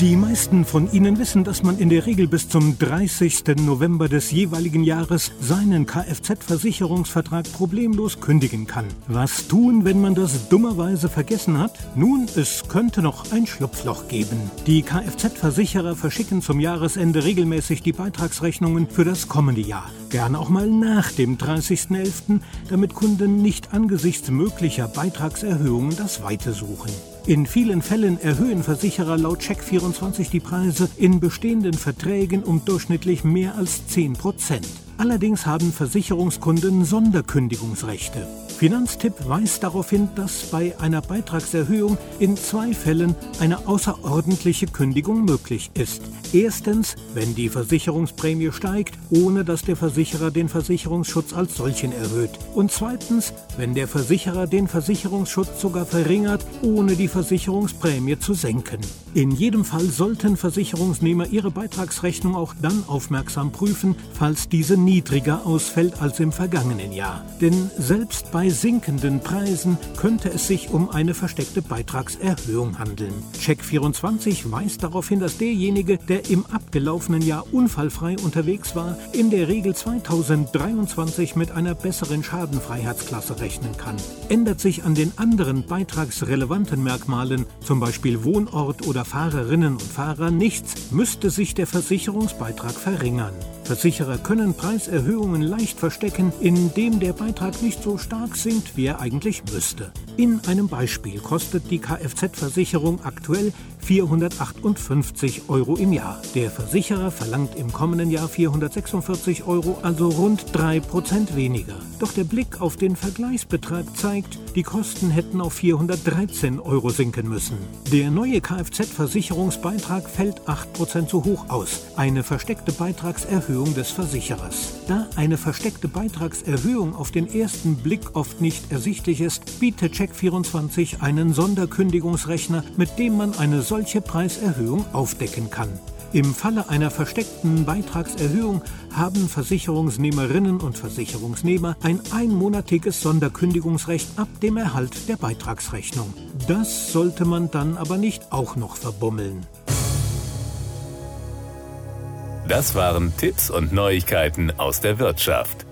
Die meisten von Ihnen wissen, dass man in der Regel bis zum 30. November des jeweiligen Jahres seinen Kfz-Versicherungsvertrag problemlos kündigen kann. Was tun, wenn man das dummerweise vergessen hat? Nun, es könnte noch ein Schlupfloch geben. Die Kfz-Versicherer verschicken zum Jahresende regelmäßig die Beitragsrechnungen für das kommende Jahr. Gerne auch mal nach dem 30.11., damit Kunden nicht angesichts möglicher Beitragserhöhungen das Weite suchen. In vielen Fällen erhöhen Versicherer laut Check24 die Preise in bestehenden Verträgen um durchschnittlich mehr als 10 Prozent. Allerdings haben Versicherungskunden Sonderkündigungsrechte. Finanztipp weist darauf hin, dass bei einer Beitragserhöhung in zwei Fällen eine außerordentliche Kündigung möglich ist. Erstens, wenn die Versicherungsprämie steigt, ohne dass der Versicherer den Versicherungsschutz als solchen erhöht. Und zweitens, wenn der Versicherer den Versicherungsschutz sogar verringert, ohne die Versicherungsprämie zu senken. In jedem Fall sollten Versicherungsnehmer ihre Beitragsrechnung auch dann aufmerksam prüfen, falls diese niedriger ausfällt als im vergangenen Jahr. Denn selbst bei sinkenden Preisen könnte es sich um eine versteckte Beitragserhöhung handeln. Check24 weist darauf hin, dass derjenige, der im abgelaufenen Jahr unfallfrei unterwegs war, in der Regel 2023 mit einer besseren Schadenfreiheitsklasse rechnen kann. Ändert sich an den anderen beitragsrelevanten Merkmalen, zum Beispiel Wohnort oder Fahrerinnen und Fahrer, nichts, müsste sich der Versicherungsbeitrag verringern. Versicherer können Preiserhöhungen leicht verstecken, indem der Beitrag nicht so stark sinkt, wie er eigentlich müsste. In einem Beispiel kostet die Kfz-Versicherung aktuell 458 Euro im Jahr. Der Versicherer verlangt im kommenden Jahr 446 Euro, also rund 3% weniger. Doch der Blick auf den Vergleichsbetrag zeigt, die Kosten hätten auf 413 Euro sinken müssen. Der neue Kfz-Versicherungsbeitrag fällt 8% zu hoch aus. Eine versteckte Beitragserhöhung des Versicherers. Da eine versteckte Beitragserhöhung auf den ersten Blick oft nicht ersichtlich ist, bietet Check24 einen Sonderkündigungsrechner, mit dem man eine solche Preiserhöhung aufdecken kann. Im Falle einer versteckten Beitragserhöhung haben Versicherungsnehmerinnen und Versicherungsnehmer ein einmonatiges Sonderkündigungsrecht ab dem Erhalt der Beitragsrechnung. Das sollte man dann aber nicht auch noch verbummeln. Das waren Tipps und Neuigkeiten aus der Wirtschaft.